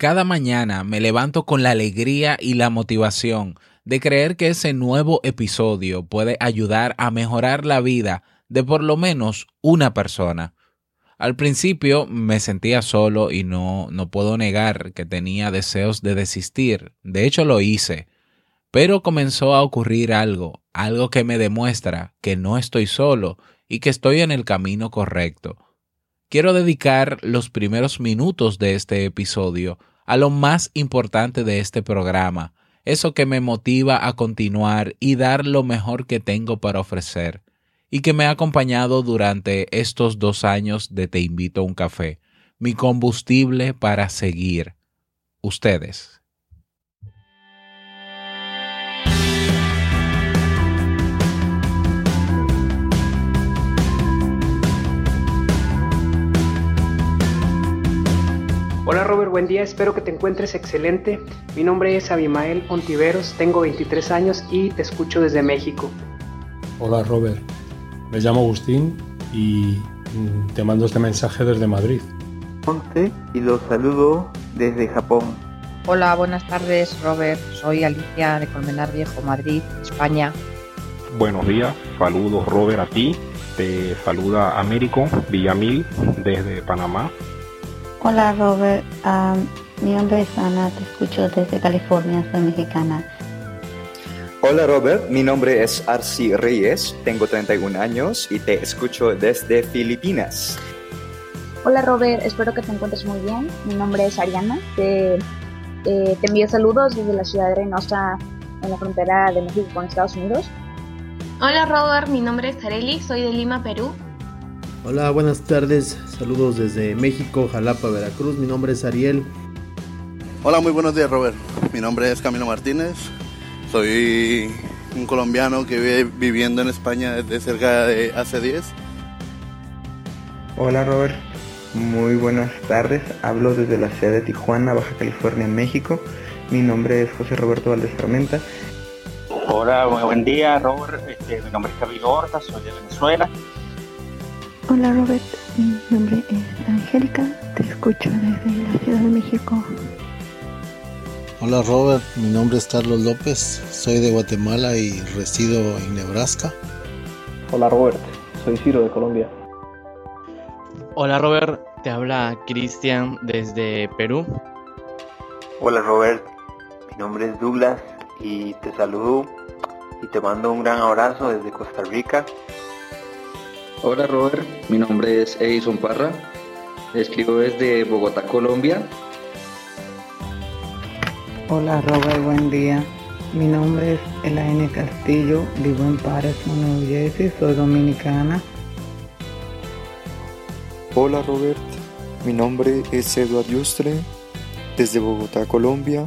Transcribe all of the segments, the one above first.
Cada mañana me levanto con la alegría y la motivación de creer que ese nuevo episodio puede ayudar a mejorar la vida de por lo menos una persona. Al principio me sentía solo y no, no puedo negar que tenía deseos de desistir. De hecho lo hice. Pero comenzó a ocurrir algo, algo que me demuestra que no estoy solo y que estoy en el camino correcto. Quiero dedicar los primeros minutos de este episodio a lo más importante de este programa, eso que me motiva a continuar y dar lo mejor que tengo para ofrecer, y que me ha acompañado durante estos dos años de Te invito a un café, mi combustible para seguir. Ustedes. Hola Robert, buen día, espero que te encuentres excelente. Mi nombre es Abimael Ontiveros, tengo 23 años y te escucho desde México. Hola Robert, me llamo Agustín y mm, te mando este mensaje desde Madrid. Ponte y los saludo desde Japón. Hola, buenas tardes Robert, soy Alicia de Colmenar Viejo, Madrid, España. Buenos días, saludos Robert a ti, te saluda Américo Villamil desde Panamá. Hola Robert, mi nombre es Ana, te escucho desde California, soy mexicana. Hola Robert, mi nombre es Arci Reyes, tengo 31 años y te escucho desde Filipinas. Hola Robert, espero que te encuentres muy bien. Mi nombre es Ariana, te, eh, te envío saludos desde la ciudad de Reynosa en la frontera de México con Estados Unidos. Hola Robert, mi nombre es Areli, soy de Lima, Perú. Hola, buenas tardes. Saludos desde México, Jalapa, Veracruz. Mi nombre es Ariel. Hola, muy buenos días, Robert. Mi nombre es Camilo Martínez. Soy un colombiano que vive viviendo en España desde cerca de hace 10. Hola, Robert. Muy buenas tardes. Hablo desde la ciudad de Tijuana, Baja California, México. Mi nombre es José Roberto Valdés Tormenta. Hola, buen día, Robert. Este, mi nombre es Camilo Horta, soy de Venezuela. Hola Robert, mi nombre es Angélica, te escucho desde la Ciudad de México. Hola Robert, mi nombre es Carlos López, soy de Guatemala y resido en Nebraska. Hola Robert, soy Ciro de Colombia. Hola Robert, te habla Cristian desde Perú. Hola Robert, mi nombre es Douglas y te saludo y te mando un gran abrazo desde Costa Rica Hola Robert, mi nombre es Edison Parra, escribo desde Bogotá, Colombia. Hola Robert, buen día. Mi nombre es Elaine Castillo, vivo en Patterson, New Jersey, soy dominicana. Hola Robert, mi nombre es Eduard Yustre, desde Bogotá, Colombia.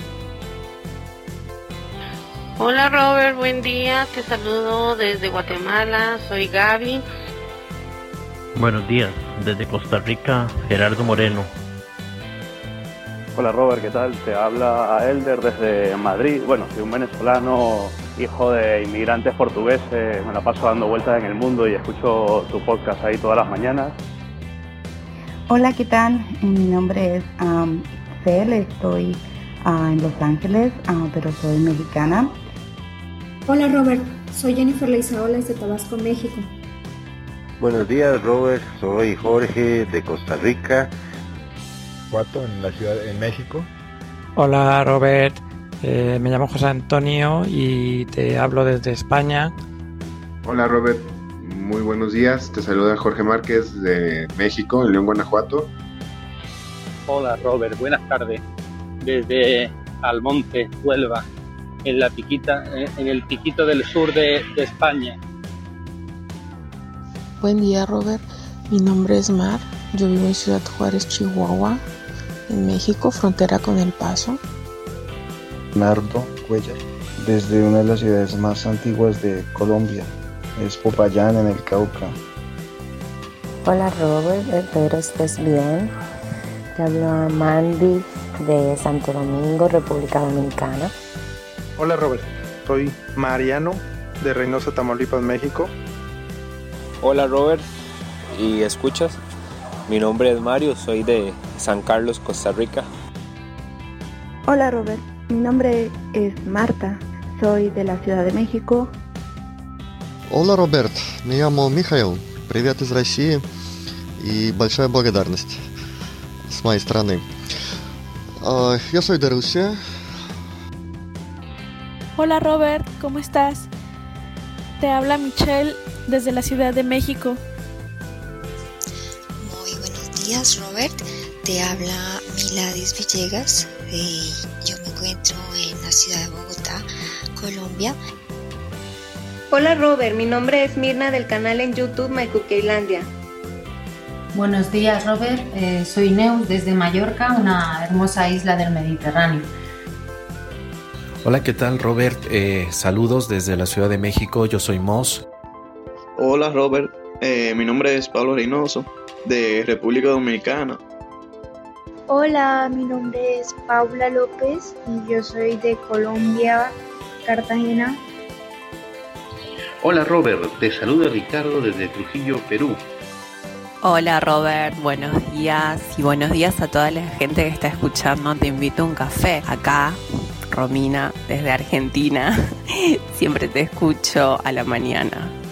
Hola Robert, buen día, te saludo desde Guatemala, soy Gaby. Buenos días, desde Costa Rica, Gerardo Moreno. Hola Robert, ¿qué tal? Te habla Elder desde Madrid. Bueno, soy un venezolano, hijo de inmigrantes portugueses, me la paso dando vueltas en el mundo y escucho tu podcast ahí todas las mañanas. Hola, ¿qué tal? Mi nombre es um, Cel, estoy uh, en Los Ángeles, uh, pero soy mexicana. Hola Robert, soy Jennifer Leizaola desde Tabasco, México. Buenos días, Robert. Soy Jorge de Costa Rica. Cuatro en la ciudad en México. Hola, Robert. Eh, me llamo José Antonio y te hablo desde España. Hola, Robert. Muy buenos días. Te saluda Jorge Márquez de México, en León, Guanajuato. Hola, Robert. Buenas tardes. Desde Almonte, Huelva, en la piquita, en el piquito del sur de, de España. Buen día Robert, mi nombre es Mar, yo vivo en Ciudad Juárez, Chihuahua, en México, frontera con El Paso. Nardo Cuellar, desde una de las ciudades más antiguas de Colombia, es Popayán en el Cauca. Hola Robert, espero estés bien. Te hablo Mandy de Santo Domingo, República Dominicana. Hola Robert, soy Mariano de Reynosa, Tamaulipas, México. Hola Robert, ¿y escuchas? Mi nombre es Mario, soy de San Carlos, Costa Rica. Hola Robert, mi nombre es Marta, soy de la Ciudad de México. Hola Роберт, me llamo Михаил, привет из России и большая благодарность с моей стороны. Я soy de Rusia. Hola Robert, ¿cómo estás? Te habla Michelle desde la Ciudad de México. Muy buenos días Robert, te habla Miladis Villegas, eh, yo me encuentro en la ciudad de Bogotá, Colombia. Hola Robert, mi nombre es Mirna del canal en YouTube MyCookielandia. Buenos días Robert, eh, soy Neus desde Mallorca, una hermosa isla del Mediterráneo. Hola, ¿qué tal Robert? Eh, saludos desde la Ciudad de México, yo soy Moss. Hola Robert, eh, mi nombre es Pablo Reynoso, de República Dominicana. Hola, mi nombre es Paula López y yo soy de Colombia, Cartagena. Hola Robert, te saluda Ricardo desde Trujillo, Perú. Hola Robert, buenos días y buenos días a toda la gente que está escuchando. Te invito a un café acá, Romina, desde Argentina. Siempre te escucho a la mañana.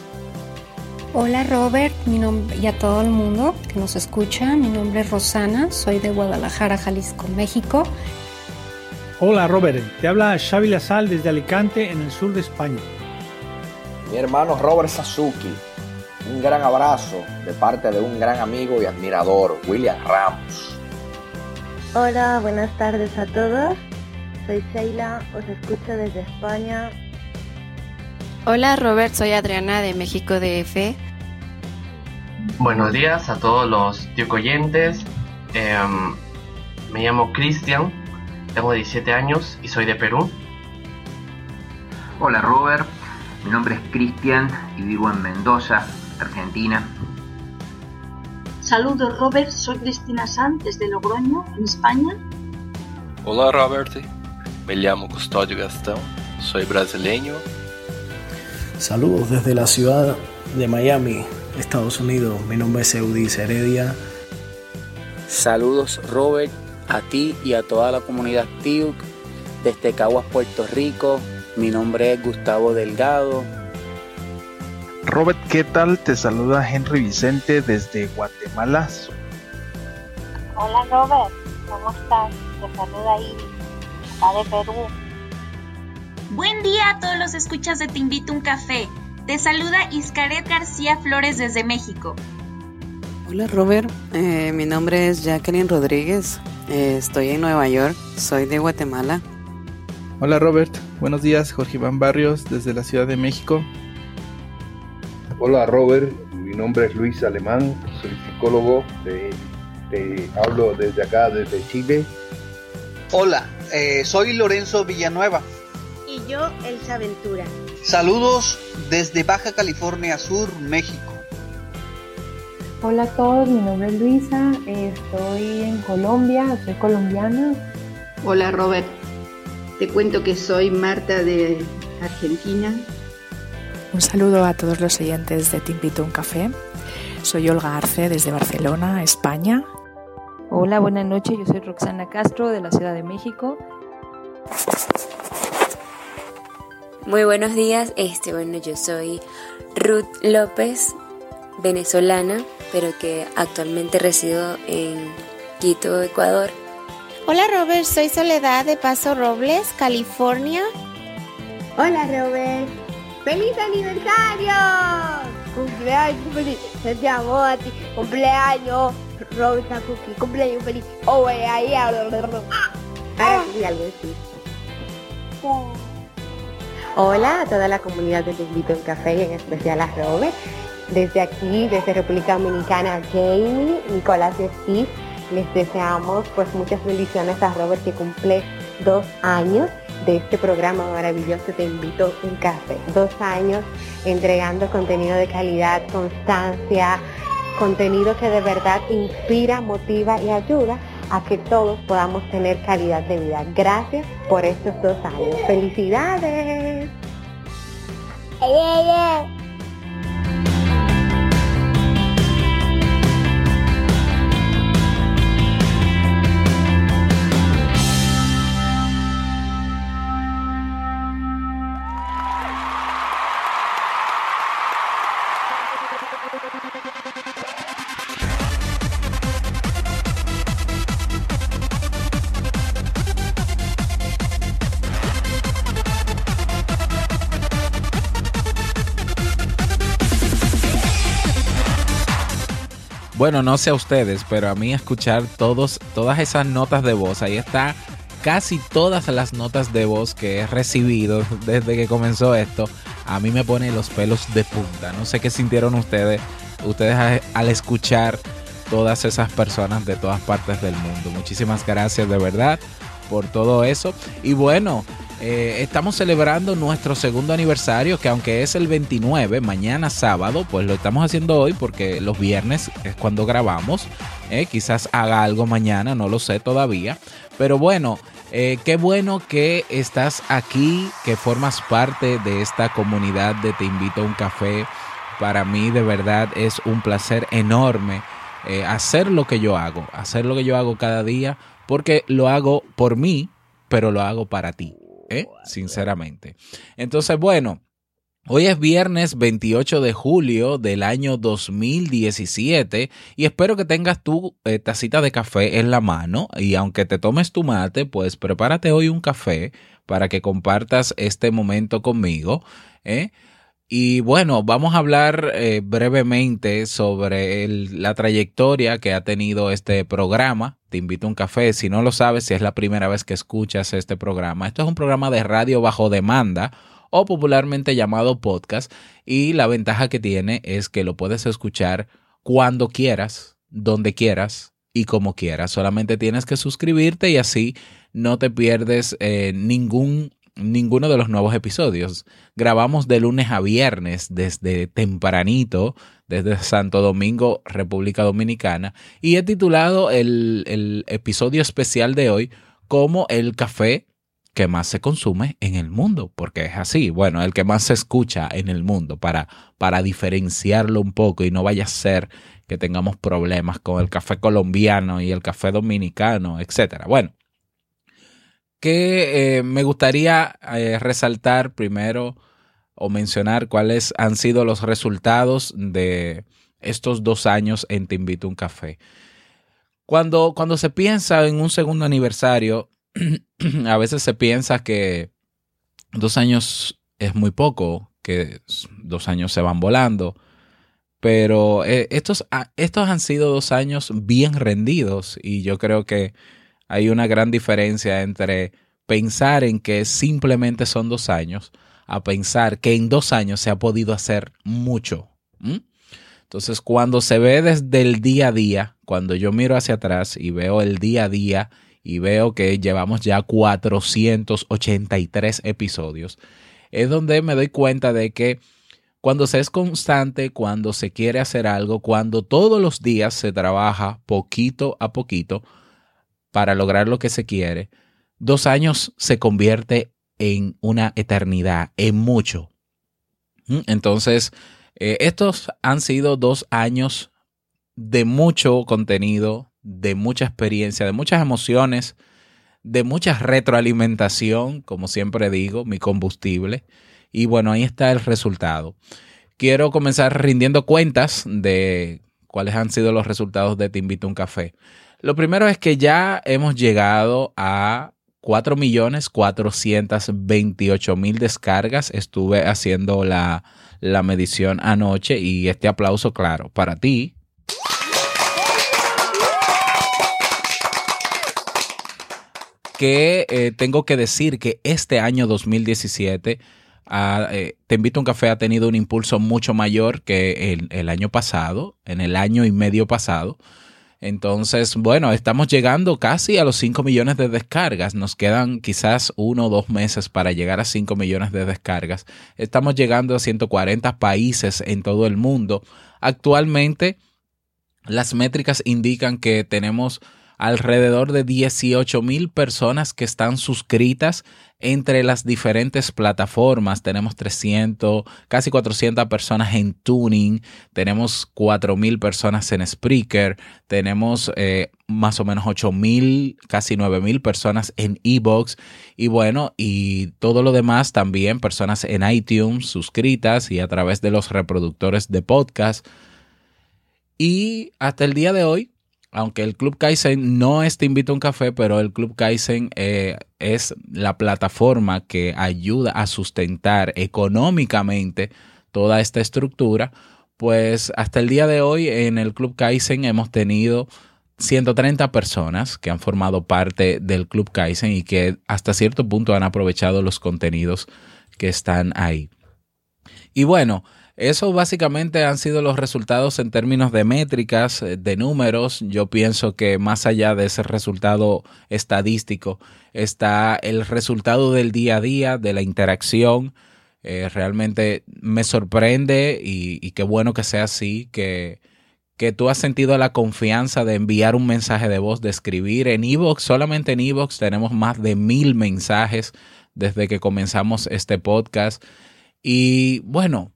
Hola Robert mi nombre, y a todo el mundo que nos escucha. Mi nombre es Rosana, soy de Guadalajara, Jalisco, México. Hola Robert, te habla Xavi Lazal desde Alicante en el sur de España. Mi hermano Robert Sasuki, un gran abrazo de parte de un gran amigo y admirador, William Ramos. Hola, buenas tardes a todos. Soy Sheila, os escucho desde España. Hola Robert, soy Adriana de México DF. Buenos días a todos los oyentes. Em, me llamo Cristian, tengo 17 años y soy de Perú. Hola Robert, mi nombre es Cristian y vivo en Mendoza, Argentina. Saludos Robert, soy Cristina Sanz desde Logroño, en España. Hola Robert, me llamo Custodio Gastón, soy brasileño. Saludos desde la ciudad de Miami, Estados Unidos. Mi nombre es Eudis Heredia. Saludos Robert, a ti y a toda la comunidad TIUC desde Caguas, Puerto Rico. Mi nombre es Gustavo Delgado. Robert, ¿qué tal? Te saluda Henry Vicente desde Guatemala. Hola Robert, ¿cómo estás? Te saluda Iris, de Perú. Buen día a todos los escuchas de Te Invito a un Café. Te saluda Iscaret García Flores desde México. Hola Robert, eh, mi nombre es Jacqueline Rodríguez, eh, estoy en Nueva York, soy de Guatemala. Hola Robert, buenos días, Jorge Iván Barrios desde la Ciudad de México. Hola Robert, mi nombre es Luis Alemán, soy psicólogo, te, te hablo desde acá, desde Chile. Hola, eh, soy Lorenzo Villanueva. Y yo, Elsa Ventura. Saludos desde Baja California Sur, México. Hola a todos, mi nombre es Luisa, estoy en Colombia, soy colombiana. Hola Robert, te cuento que soy Marta de Argentina. Un saludo a todos los oyentes de Te Invito a un Café. Soy Olga Arce desde Barcelona, España. Hola, buenas noches. Yo soy Roxana Castro de la Ciudad de México. Muy buenos días. Este, bueno, yo soy Ruth López, venezolana, pero que actualmente resido en Quito, Ecuador. Hola Robert, soy Soledad de Paso Robles, California. Hola Robert, ¡Feliz aniversario! Cumpleaños feliz, te amo a ti, cumpleaños, Robert Cookie, cumpleaños feliz. Oh, ahora sí, algo así. Hola a toda la comunidad de Te Invito un Café y en especial a Robert. Desde aquí, desde República Dominicana, Jamie, Nicolás y Steve, les deseamos pues muchas bendiciones a Robert que cumple dos años de este programa maravilloso Te Invito un Café. Dos años entregando contenido de calidad, constancia, contenido que de verdad inspira, motiva y ayuda a que todos podamos tener calidad de vida. Gracias por estos dos años. ¡Felicidades! Bueno, no sé a ustedes, pero a mí escuchar todos, todas esas notas de voz, ahí está casi todas las notas de voz que he recibido desde que comenzó esto, a mí me pone los pelos de punta. No sé qué sintieron ustedes, ustedes al escuchar todas esas personas de todas partes del mundo. Muchísimas gracias de verdad por todo eso. Y bueno, eh, estamos celebrando nuestro segundo aniversario, que aunque es el 29, mañana sábado, pues lo estamos haciendo hoy porque los viernes es cuando grabamos. Eh, quizás haga algo mañana, no lo sé todavía. Pero bueno, eh, qué bueno que estás aquí, que formas parte de esta comunidad de Te invito a un café. Para mí de verdad es un placer enorme hacer lo que yo hago, hacer lo que yo hago cada día, porque lo hago por mí, pero lo hago para ti. ¿Eh? sinceramente. Entonces, bueno. Hoy es viernes 28 de julio del año 2017 y espero que tengas tu eh, tacita de café en la mano y aunque te tomes tu mate, pues prepárate hoy un café para que compartas este momento conmigo. ¿eh? Y bueno, vamos a hablar brevemente sobre la trayectoria que ha tenido este programa te invito a un café. Si no lo sabes, si es la primera vez que escuchas este programa, esto es un programa de radio bajo demanda o popularmente llamado podcast y la ventaja que tiene es que lo puedes escuchar cuando quieras, donde quieras y como quieras. Solamente tienes que suscribirte y así no te pierdes eh, ningún ninguno de los nuevos episodios. Grabamos de lunes a viernes desde tempranito desde Santo Domingo, República Dominicana, y he titulado el, episodio especial de hoy como el café que más se consume en el mundo, porque es así, bueno, el que más se escucha en el mundo, para, para diferenciarlo un poco y no vaya a ser que tengamos problemas con el café colombiano y el café dominicano, etcétera. Bueno, que eh, me gustaría eh, resaltar primero o mencionar cuáles han sido los resultados de estos dos años en Te Invito a un Café. Cuando, cuando se piensa en un segundo aniversario, a veces se piensa que dos años es muy poco, que dos años se van volando, pero eh, estos, ah, estos han sido dos años bien rendidos y yo creo que hay una gran diferencia entre pensar en que simplemente son dos años a pensar que en dos años se ha podido hacer mucho. Entonces, cuando se ve desde el día a día, cuando yo miro hacia atrás y veo el día a día y veo que llevamos ya 483 episodios, es donde me doy cuenta de que cuando se es constante, cuando se quiere hacer algo, cuando todos los días se trabaja poquito a poquito para lograr lo que se quiere, dos años se convierte en una eternidad, en mucho. ¿Mm? Entonces, eh, estos han sido dos años de mucho contenido, de mucha experiencia, de muchas emociones, de mucha retroalimentación, como siempre digo, mi combustible. Y bueno, ahí está el resultado. Quiero comenzar rindiendo cuentas de cuáles han sido los resultados de Te invito a un café. Lo primero es que ya hemos llegado a 4.428.000 descargas. Estuve haciendo la, medición anoche y este aplauso, claro, para ti. Que eh, tengo que decir que este año 2017 ah, eh, Te invito a un café ha tenido un impulso mucho mayor que el año pasado, en el año y medio pasado. Entonces, bueno, estamos llegando casi a los 5 millones de descargas. Nos quedan quizás uno o dos meses para llegar a 5 millones de descargas. Estamos llegando a 140 países en todo el mundo. Actualmente, las métricas indican que tenemos alrededor de 18 mil personas que están suscritas entre las diferentes plataformas. Tenemos 300, casi 400 personas en Tuning, tenemos 4 mil personas en Spreaker, tenemos eh, más o menos 8 mil, casi 9 mil personas en Ebox y bueno, y todo lo demás también, personas en iTunes suscritas y a través de los reproductores de podcast. Y hasta el día de hoy aunque el Club Kaizen no es Te invito a un café, pero el Club Kaizen eh, es la plataforma que ayuda a sustentar económicamente toda esta estructura, pues hasta el día de hoy en el Club Kaizen hemos tenido 130 personas que han formado parte del Club Kaizen y que hasta cierto punto han aprovechado los contenidos que están ahí. Y bueno, eso básicamente han sido los resultados en términos de métricas, eh, de números. Yo pienso que más allá de ese resultado estadístico está el resultado del día a día, de la interacción. Eh, realmente me sorprende y, qué bueno que sea así, que, que tú has sentido la confianza de enviar un mensaje de voz, de escribir. En Evox, solamente en Evox tenemos más de mil mensajes desde que comenzamos este podcast. Y bueno,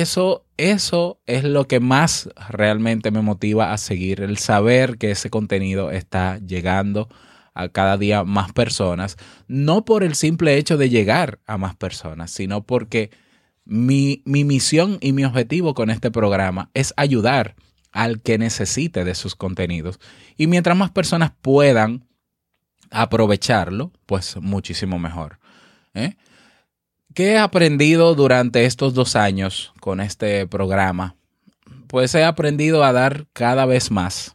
eso, eso es lo que más realmente me motiva a seguir, el saber que ese contenido está llegando a cada día más personas, no por el simple hecho de llegar a más personas, sino porque mi, mi misión y mi objetivo con este programa es ayudar al que necesite de sus contenidos. Y mientras más personas puedan aprovecharlo, pues muchísimo mejor. ¿eh? ¿Qué he aprendido durante estos dos años con este programa? Pues he aprendido a dar cada vez más.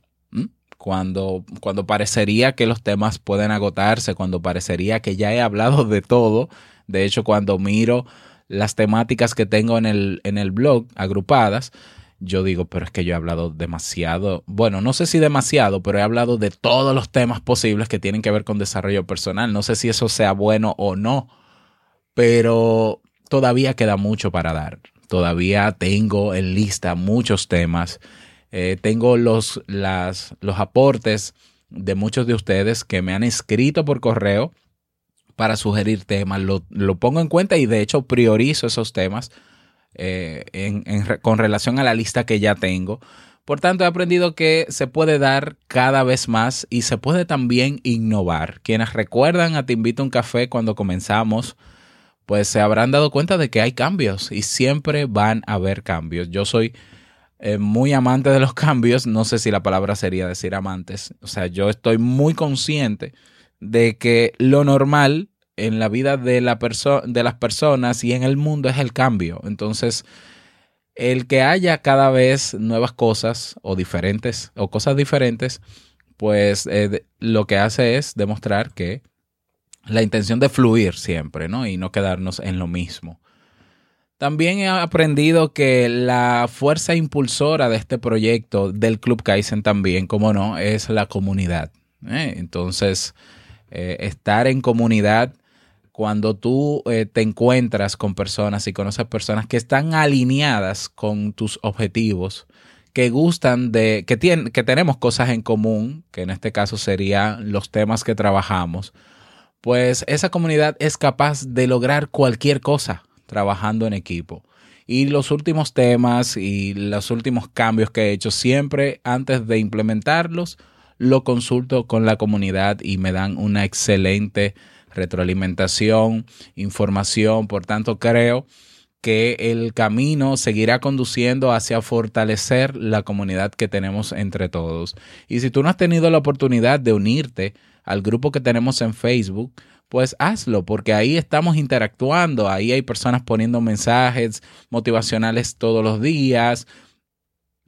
Cuando, cuando parecería que los temas pueden agotarse, cuando parecería que ya he hablado de todo. De hecho, cuando miro las temáticas que tengo en el, en el blog agrupadas, yo digo, pero es que yo he hablado demasiado, bueno, no sé si demasiado, pero he hablado de todos los temas posibles que tienen que ver con desarrollo personal. No sé si eso sea bueno o no, pero todavía queda mucho para dar. Todavía tengo en lista muchos temas. Eh, tengo los, las, los aportes de muchos de ustedes que me han escrito por correo para sugerir temas. Lo, pongo en cuenta y de hecho priorizo esos temas eh, con relación a la lista que ya tengo. Por tanto, he aprendido que se puede dar cada vez más y se puede también innovar. Quienes recuerdan a Te invito a un café cuando comenzamos, pues se habrán dado cuenta de que hay cambios y siempre van a haber cambios. Yo soy eh, muy amante de los cambios, no sé si la palabra sería decir amantes, o sea, yo estoy muy consciente de que lo normal en la vida de, la de las personas y en el mundo es el cambio. Entonces, el que haya cada vez nuevas cosas o diferentes o cosas diferentes, pues eh, lo que hace es demostrar que la intención de fluir siempre, ¿no? Y no quedarnos en lo mismo. También he aprendido que la fuerza impulsora de este proyecto del Club Kaizen también, como no, es la comunidad. ¿eh? Entonces, eh, estar en comunidad cuando tú eh, te encuentras con personas y conoces personas que están alineadas con tus objetivos, que gustan de, que, tienen, que tenemos cosas en común, que en este caso serían los temas que trabajamos, pues esa comunidad es capaz de lograr cualquier cosa trabajando en equipo. Y los últimos temas y los últimos cambios que he hecho siempre antes de implementarlos, lo consulto con la comunidad y me dan una excelente retroalimentación, información. Por tanto, creo que el camino seguirá conduciendo hacia fortalecer la comunidad que tenemos entre todos. Y si tú no has tenido la oportunidad de unirte al grupo que tenemos en Facebook, pues hazlo, porque ahí estamos interactuando, ahí hay personas poniendo mensajes motivacionales todos los días.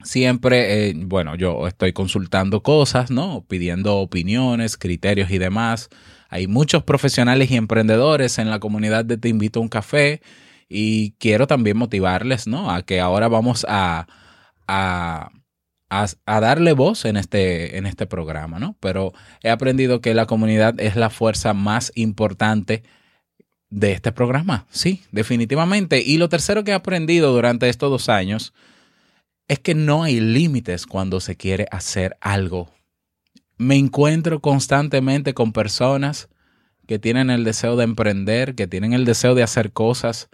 Siempre, eh, bueno, yo estoy consultando cosas, ¿no? Pidiendo opiniones, criterios y demás. Hay muchos profesionales y emprendedores en la comunidad de Te Invito a un Café y quiero también motivarles, ¿no? A que ahora vamos a, a darle voz en este, en este programa, ¿no? Pero he aprendido que la comunidad es la fuerza más importante de este programa, sí, definitivamente. Y lo tercero que he aprendido durante estos dos años es que no hay límites cuando se quiere hacer algo. Me encuentro constantemente con personas que tienen el deseo de emprender, que tienen el deseo de hacer cosas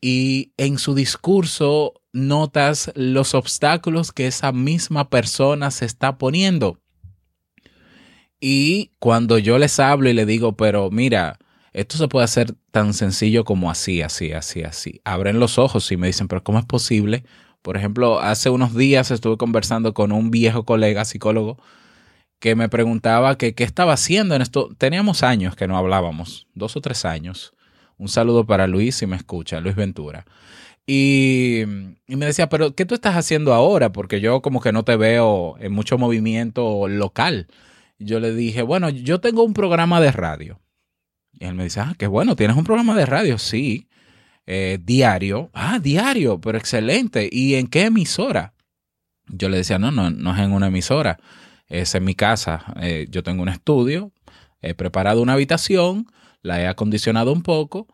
y en su discurso notas los obstáculos que esa misma persona se está poniendo. Y cuando yo les hablo y le digo, pero mira, esto se puede hacer tan sencillo como así, así, así, así. Abren los ojos y me dicen, pero ¿cómo es posible? Por ejemplo, hace unos días estuve conversando con un viejo colega psicólogo que me preguntaba qué estaba haciendo en esto. Teníamos años que no hablábamos, dos o tres años. Un saludo para Luis si me escucha, Luis Ventura. Y, me decía, pero ¿qué tú estás haciendo ahora? Porque yo como que no te veo en mucho movimiento local. yo le dije, bueno, yo tengo un programa de radio. Y él me dice, ah, qué bueno, ¿tienes un programa de radio? Sí. Eh, diario. Ah, diario, pero excelente. ¿Y en qué emisora? Yo le decía, no, no, no es en una emisora, es en mi casa. Eh, yo tengo un estudio, he preparado una habitación, la he acondicionado un poco.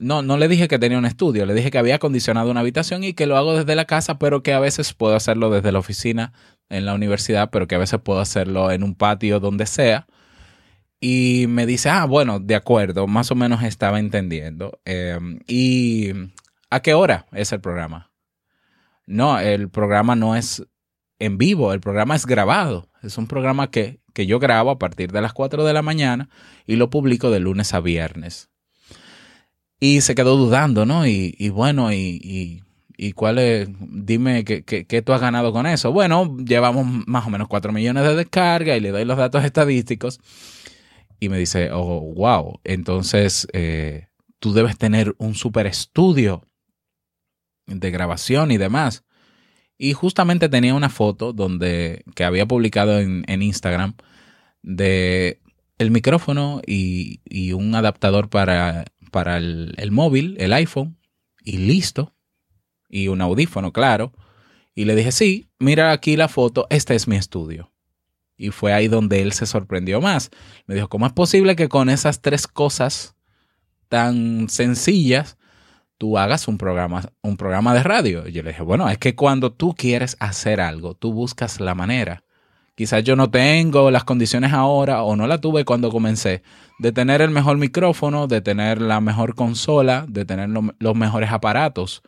No, no le dije que tenía un estudio, le dije que había acondicionado una habitación y que lo hago desde la casa, pero que a veces puedo hacerlo desde la oficina en la universidad, pero que a veces puedo hacerlo en un patio donde sea. Y me dice, ah, bueno, de acuerdo, más o menos estaba entendiendo. Em, ¿Y a qué hora es el programa? No, el programa no es en vivo, el programa es grabado. Es un programa que, que yo grabo a partir de las 4 de la mañana y lo publico de lunes a viernes. Y se quedó dudando, ¿no? Y, y bueno, y, y, cuál es, dime qué, qué, tú has ganado con eso. Bueno, llevamos más o menos 4 millones de descargas y le doy los datos estadísticos. Y me dice, oh, wow, entonces eh, tú debes tener un super estudio de grabación y demás. Y justamente tenía una foto donde, que había publicado en, Instagram de el micrófono y, un adaptador para, para el, el, móvil, el iPhone, y listo. Y un audífono, claro. Y le dije, sí, mira aquí la foto, este es mi estudio. Y fue ahí donde él se sorprendió más. Me dijo, ¿cómo es posible que con esas tres cosas tan sencillas tú hagas un programa, un programa de radio. Y yo le dije, bueno, es que cuando tú quieres hacer algo, tú buscas la manera. Quizás yo no tengo las condiciones ahora o no la tuve cuando comencé de tener el mejor micrófono, de tener la mejor consola, de tener los mejores aparatos.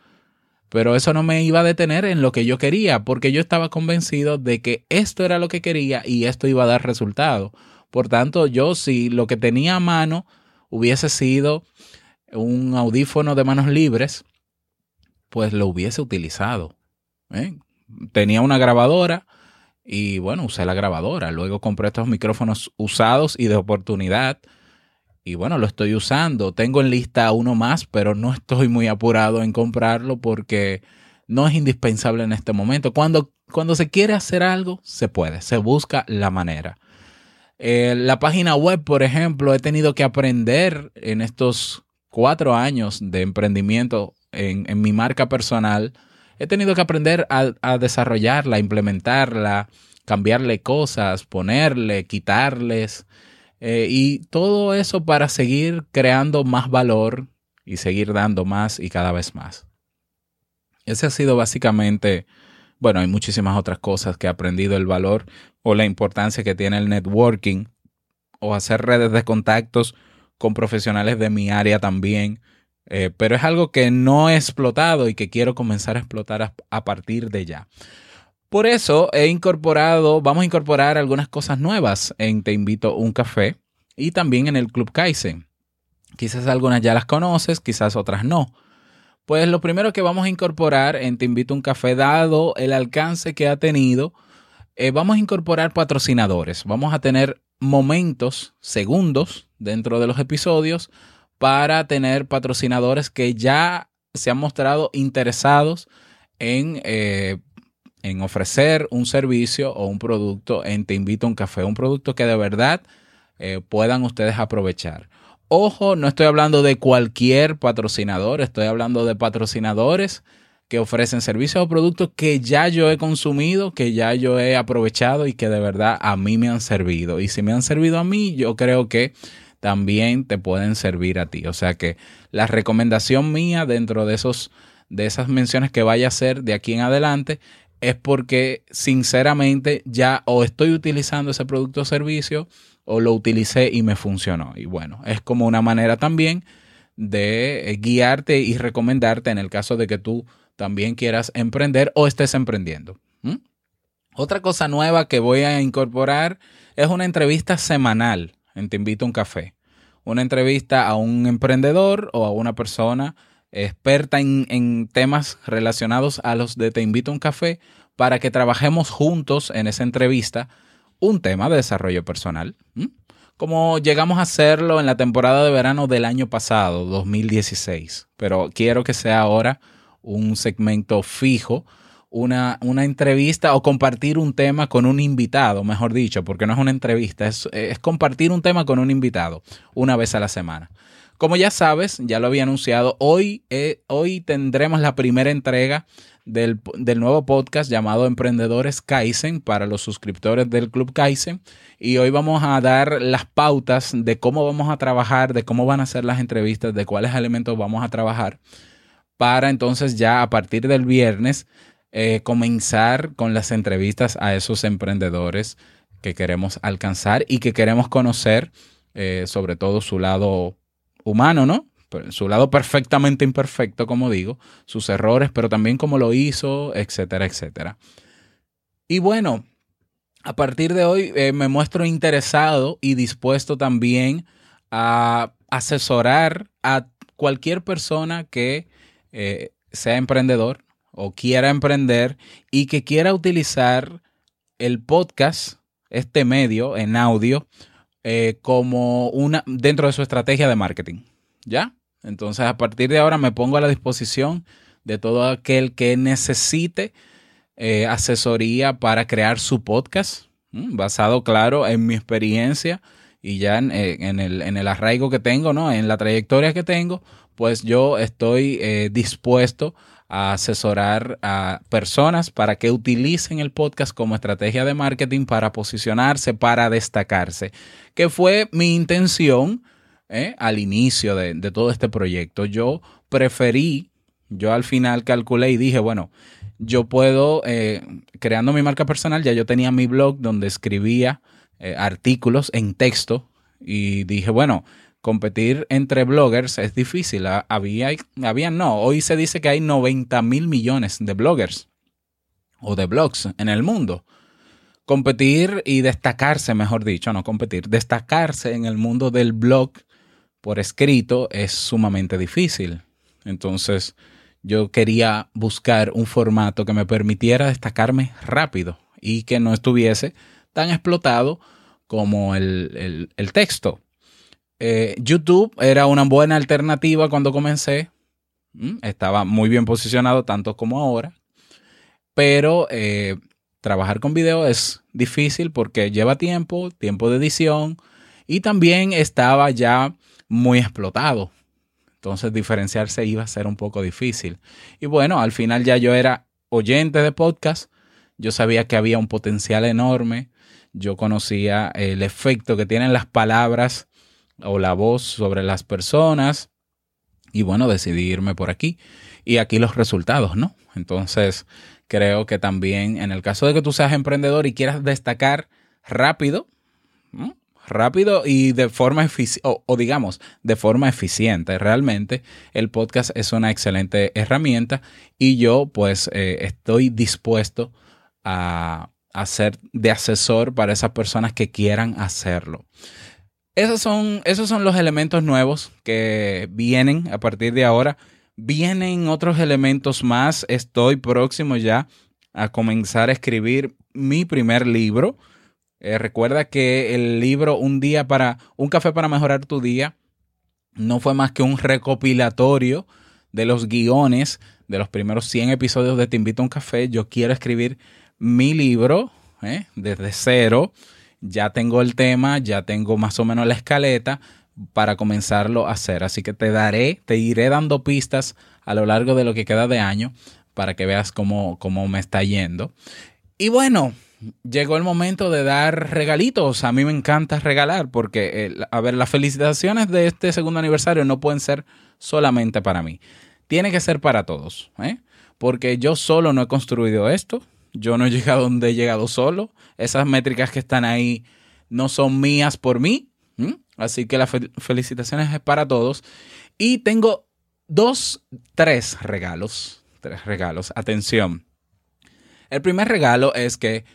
Pero eso no me iba a detener en lo que yo quería, porque yo estaba convencido de que esto era lo que quería y esto iba a dar resultado. Por tanto, yo si lo que tenía a mano hubiese sido un audífono de manos libres, pues lo hubiese utilizado. ¿eh? Tenía una grabadora y bueno, usé la grabadora. Luego compré estos micrófonos usados y de oportunidad. Y bueno, lo estoy usando. Tengo en lista uno más, pero no estoy muy apurado en comprarlo porque no es indispensable en este momento. Cuando, cuando se quiere hacer algo, se puede, se busca la manera. Eh, la página web, por ejemplo, he tenido que aprender en estos cuatro años de emprendimiento en, mi marca personal, he tenido que aprender a, desarrollarla, implementarla, cambiarle cosas, ponerle, quitarles, eh, y todo eso para seguir creando más valor y seguir dando más y cada vez más. Ese ha sido básicamente, bueno, hay muchísimas otras cosas que he aprendido el valor o la importancia que tiene el networking o hacer redes de contactos con profesionales de mi área también. Eh, pero es algo que no he explotado y que quiero comenzar a explotar a, partir de ya. Por eso he incorporado, vamos a incorporar algunas cosas nuevas en Te invito un café y también en el Club Kaizen. Quizás algunas ya las conoces, quizás otras no. Pues lo primero que vamos a incorporar en Te invito un café, dado el alcance que ha tenido, eh, vamos a incorporar patrocinadores. Vamos a tener momentos, segundos dentro de los episodios para tener patrocinadores que ya se han mostrado interesados en, eh, en ofrecer un servicio o un producto en Te invito a un café, un producto que de verdad eh, puedan ustedes aprovechar. Ojo, no estoy hablando de cualquier patrocinador, estoy hablando de patrocinadores que ofrecen servicios o productos que ya yo he consumido, que ya yo he aprovechado y que de verdad a mí me han servido. Y si me han servido a mí, yo creo que también te pueden servir a ti. O sea que la recomendación mía dentro de esos de esas menciones que vaya a hacer de aquí en adelante es porque sinceramente ya o estoy utilizando ese producto o servicio o lo utilicé y me funcionó. Y bueno, es como una manera también de guiarte y recomendarte en el caso de que tú también quieras emprender o estés emprendiendo. Otra cosa nueva que voy a incorporar es una entrevista semanal en Te invito a un café. Una entrevista a un emprendedor o a una persona experta en, temas relacionados a los de Te invito a un café para que trabajemos juntos en esa entrevista un tema de desarrollo personal. Como llegamos a hacerlo en la temporada de verano del año pasado, 2016. Pero quiero que sea ahora un segmento fijo, una, una, entrevista o compartir un tema con un invitado, mejor dicho, porque no es una entrevista, es, es compartir un tema con un invitado una vez a la semana. Como ya sabes, ya lo había anunciado, hoy, eh, hoy tendremos la primera entrega del, del, nuevo podcast llamado Emprendedores Kaizen para los suscriptores del Club Kaizen. Y hoy vamos a dar las pautas de cómo vamos a trabajar, de cómo van a ser las entrevistas, de cuáles elementos vamos a trabajar, para entonces ya a partir del viernes eh, comenzar con las entrevistas a esos emprendedores que queremos alcanzar y que queremos conocer, eh, sobre todo su lado humano, ¿no? Su lado perfectamente imperfecto, como digo, sus errores, pero también cómo lo hizo, etcétera, etcétera. Y bueno, a partir de hoy eh, me muestro interesado y dispuesto también a asesorar a cualquier persona que sea emprendedor o quiera emprender y que quiera utilizar el podcast, este medio en audio, eh, como una dentro de su estrategia de marketing. ¿Ya? Entonces, a partir de ahora me pongo a la disposición de todo aquel que necesite eh, asesoría para crear su podcast, basado, claro, en mi experiencia y ya en, eh, el, en, el, arraigo que tengo, ¿no? En la trayectoria que tengo, pues yo estoy dispuesto a asesorar a personas para que utilicen el podcast como estrategia de marketing para posicionarse, para destacarse, que fue mi intención ¿eh? al inicio de, todo este proyecto. Yo preferí, yo al final calculé y dije, bueno, yo puedo, eh, creando mi marca personal, ya yo tenía mi blog donde escribía eh, artículos en texto y dije, bueno, competir entre bloggers es difícil. Ah, había, no, hoy se dice que hay 90 mil millones de bloggers o de blogs en el mundo. Competir y destacarse, mejor dicho, no competir, destacarse en el mundo del blog por escrito es sumamente difícil. Entonces, yo quería buscar un formato que me permitiera destacarme rápido y que no estuviese tan explotado como el, el texto. Eh, YouTube era una buena alternativa cuando comencé. Mm, estaba muy bien posicionado tanto como ahora. Pero eh, trabajar con video es difícil porque lleva tiempo, tiempo de edición y también estaba ya muy explotado. Entonces diferenciarse iba a ser un poco difícil. Y bueno, al final ya yo era oyente de podcast. Yo sabía que había un potencial enorme. Yo conocía el efecto que tienen las palabras o la voz sobre las personas. Y bueno, decidí irme por aquí. Y aquí los resultados, ¿no? Entonces, creo que también en el caso de que tú seas emprendedor y quieras destacar rápido, rápido y de forma eficiente, o, digamos, de forma eficiente. Realmente el podcast es una excelente herramienta y yo pues eh, estoy dispuesto a, a ser de asesor para esas personas que quieran hacerlo. Esos son, esos son los elementos nuevos que vienen a partir de ahora. Vienen otros elementos más. Estoy próximo ya a comenzar a escribir mi primer libro. Eh, recuerda que el libro Un día para un café para mejorar tu día no fue más que un recopilatorio de los guiones de los primeros 100 episodios de Te invito a un café. Yo quiero escribir mi libro eh, desde cero ya tengo el tema, ya tengo más o menos la escaleta para comenzarlo a hacer. Así que te daré, te iré dando pistas a lo largo de lo que queda de año para que veas cómo, cómo me está yendo. Y bueno, llegó el momento de dar regalitos. A mí me encanta regalar porque, eh, a ver, las felicitaciones de este segundo aniversario no pueden ser solamente para mí. Tiene que ser para todos, ¿eh? porque yo solo no he construido esto. Yo no he llegado donde he llegado solo. Esas métricas que están ahí no son mías por mí. Así que las felicitaciones es para todos. Y tengo dos, tres regalos. Tres regalos. Atención. El primer regalo es que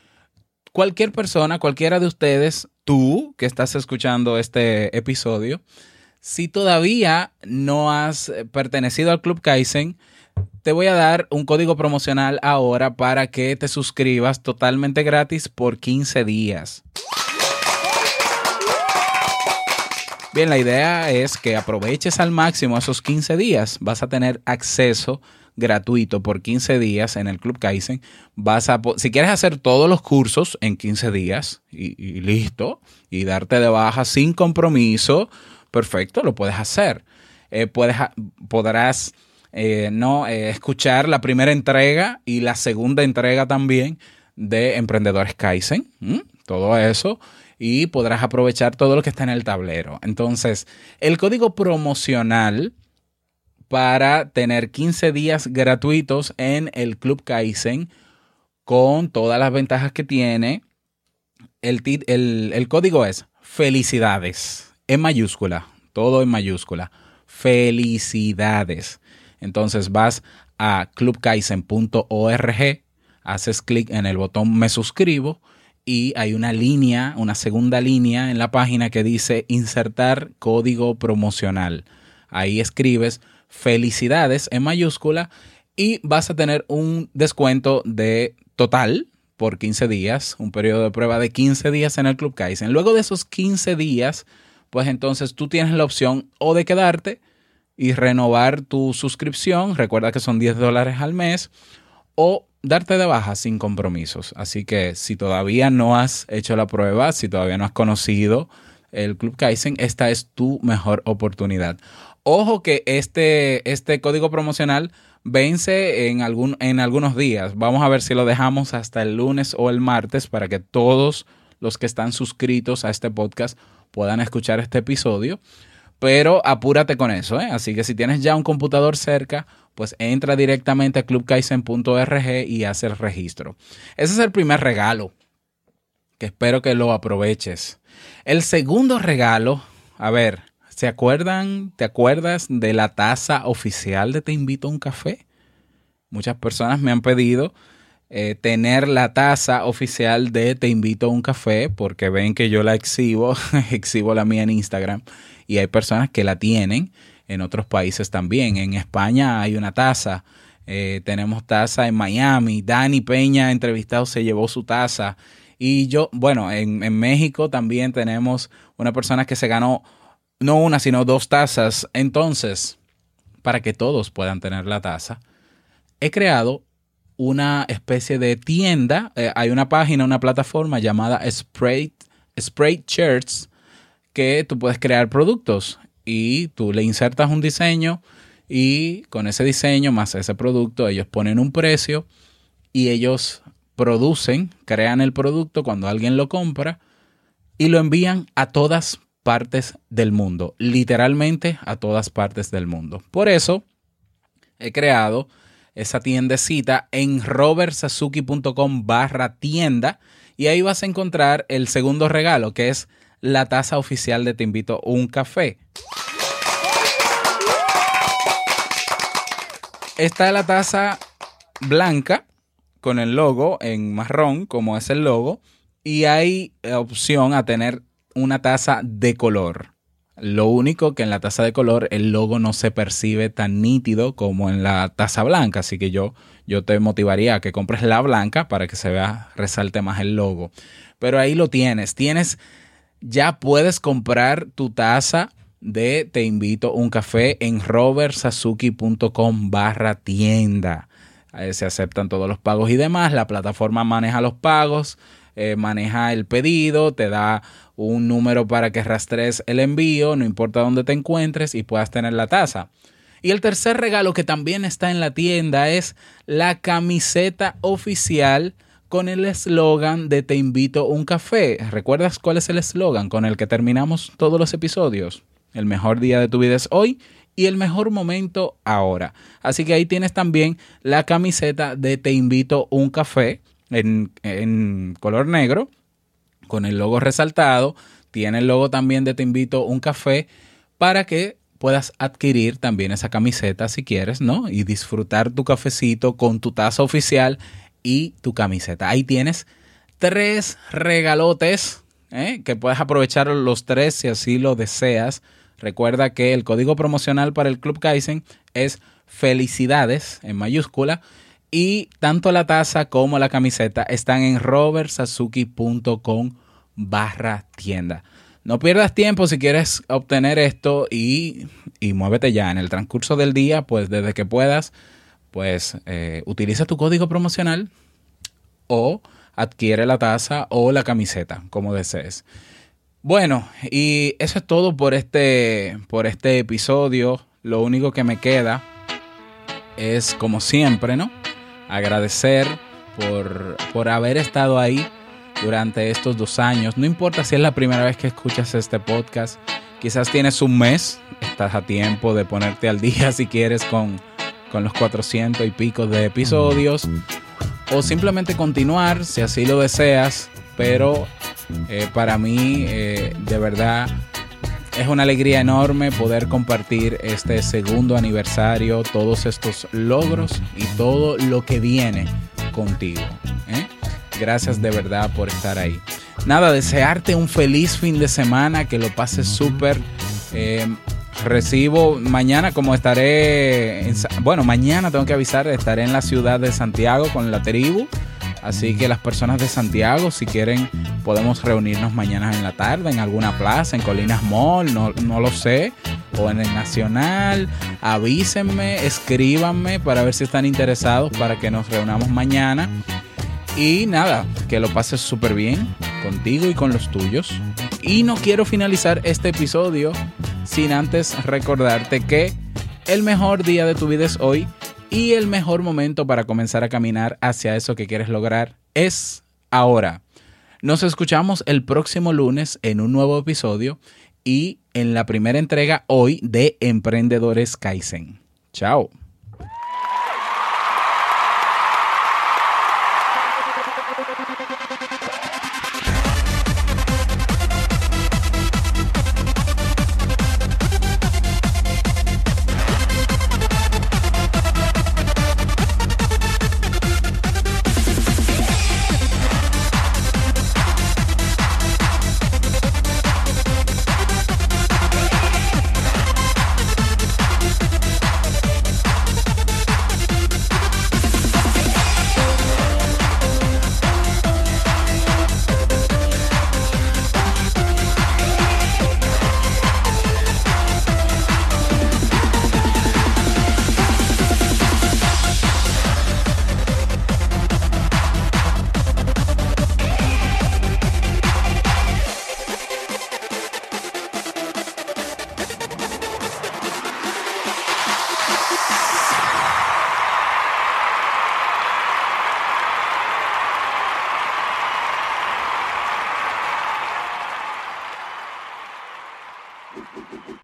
cualquier persona, cualquiera de ustedes, tú que estás escuchando este episodio, si todavía no has pertenecido al Club Kaizen, te voy a dar un código promocional ahora para que te suscribas totalmente gratis por 15 días. Bien, la idea es que aproveches al máximo esos 15 días. Vas a tener acceso gratuito por 15 días en el Club Kaizen. Vas a, si quieres hacer todos los cursos en 15 días y, listo, y darte de baja sin compromiso, perfecto, lo puedes hacer. Eh, puedes, podrás eh, no eh, escuchar la primera entrega y la segunda entrega también de Emprendedores Kaizen. Todo eso y podrás aprovechar todo lo que está en el tablero. Entonces, el código promocional para tener 15 días gratuitos en el Club Kaizen con todas las ventajas que tiene. El, el, código es felicidades en mayúscula, todo en mayúscula. Felicidades. Entonces vas a clubkaizen.org, haces clic en el botón me suscribo y hay una línea, una segunda línea en la página que dice insertar código promocional. Ahí escribes felicidades en mayúscula y vas a tener un descuento de total por 15 días, un periodo de prueba de 15 días en el Club Kaizen. Luego de esos 15 días, pues entonces tú tienes la opción o de quedarte y renovar tu suscripción, recuerda que son 10 dólares al mes, o darte de baja sin compromisos. Así que si todavía no has hecho la prueba, si todavía no has conocido el Club Kaizen, esta es tu mejor oportunidad. Ojo que este, este código promocional vence en, algún, en algunos días. Vamos a ver si lo dejamos hasta el lunes o el martes para que todos los que están suscritos a este podcast puedan escuchar este episodio. Pero apúrate con eso, ¿eh? Así que si tienes ya un computador cerca, pues entra directamente a clubkaisen.org y hace el registro. Ese es el primer regalo, que espero que lo aproveches. El segundo regalo, a ver, ¿Se acuerdan, te acuerdas de la taza oficial de Te invito a un café? Muchas personas me han pedido eh, tener la taza oficial de Te invito a un café porque ven que yo la exhibo, exhibo la mía en Instagram y hay personas que la tienen en otros países también. En España hay una taza, eh, tenemos taza en Miami, Dani Peña entrevistado se llevó su taza y yo, bueno, en, en México también tenemos una persona que se ganó no una, sino dos tazas. Entonces, para que todos puedan tener la taza, he creado una especie de tienda. Eh, hay una página, una plataforma llamada Spray, Shirts que tú puedes crear productos y tú le insertas un diseño y con ese diseño más ese producto ellos ponen un precio y ellos producen, crean el producto cuando alguien lo compra y lo envían a todas partes del mundo, literalmente a todas partes del mundo. Por eso he creado esa tiendecita en robertsazuki.com barra tienda y ahí vas a encontrar el segundo regalo que es la taza oficial de Te invito a un café. Está la taza blanca con el logo en marrón, como es el logo, y hay opción a tener una taza de color. Lo único que en la taza de color el logo no se percibe tan nítido como en la taza blanca, así que yo, yo te motivaría a que compres la blanca para que se vea, resalte más el logo. Pero ahí lo tienes, tienes, ya puedes comprar tu taza de Te invito un café en robertsazuki.com barra tienda. se aceptan todos los pagos y demás, la plataforma maneja los pagos, eh, maneja el pedido, te da un número para que rastres el envío, no importa dónde te encuentres y puedas tener la taza. Y el tercer regalo que también está en la tienda es la camiseta oficial con el eslogan de Te invito a un café. ¿Recuerdas cuál es el eslogan con el que terminamos todos los episodios? El mejor día de tu vida es hoy y el mejor momento ahora. Así que ahí tienes también la camiseta de Te invito un café en, color negro, con el logo resaltado. Tiene el logo también de Te invito un café para que puedas adquirir también esa camiseta si quieres, ¿no? Y disfrutar tu cafecito con tu taza oficial y tu camiseta. Ahí tienes tres regalotes ¿eh? que puedes aprovechar los tres si así lo deseas. Recuerda que el código promocional para el Club Kaizen es felicidades en mayúscula y tanto la taza como la camiseta están en robertsazuki.com barra tienda. No pierdas tiempo si quieres obtener esto y, y muévete ya en el transcurso del día, pues desde que puedas, pues eh, utiliza tu código promocional o adquiere la taza o la camiseta, como desees. Bueno, y eso es todo por este, por este episodio. Lo único que me queda es, como siempre, ¿no? Agradecer por, por haber estado ahí durante estos dos años. No importa si es la primera vez que escuchas este podcast, quizás tienes un mes, estás a tiempo de ponerte al día si quieres con, con los 400 y pico de episodios, o simplemente continuar si así lo deseas, pero eh, para mí eh, de verdad es una alegría enorme poder compartir este segundo aniversario, todos estos logros y todo lo que viene contigo. ¿eh? Gracias de verdad por estar ahí. Nada, desearte un feliz fin de semana, que lo pases súper. Recibo mañana, como estaré, bueno, mañana tengo que avisar, estaré en la ciudad de Santiago con la tribu. Así que las personas de Santiago, si quieren, podemos reunirnos mañana en la tarde en alguna plaza, en Colinas Mall, no, no lo sé, o en el Nacional. Avísenme, escríbanme para ver si están interesados para que nos reunamos mañana. Y nada, que lo pases súper bien contigo y con los tuyos. Y no quiero finalizar este episodio sin antes recordarte que el mejor día de tu vida es hoy y el mejor momento para comenzar a caminar hacia eso que quieres lograr es ahora. Nos escuchamos el próximo lunes en un nuevo episodio y en la primera entrega hoy de Emprendedores Kaizen. Chao.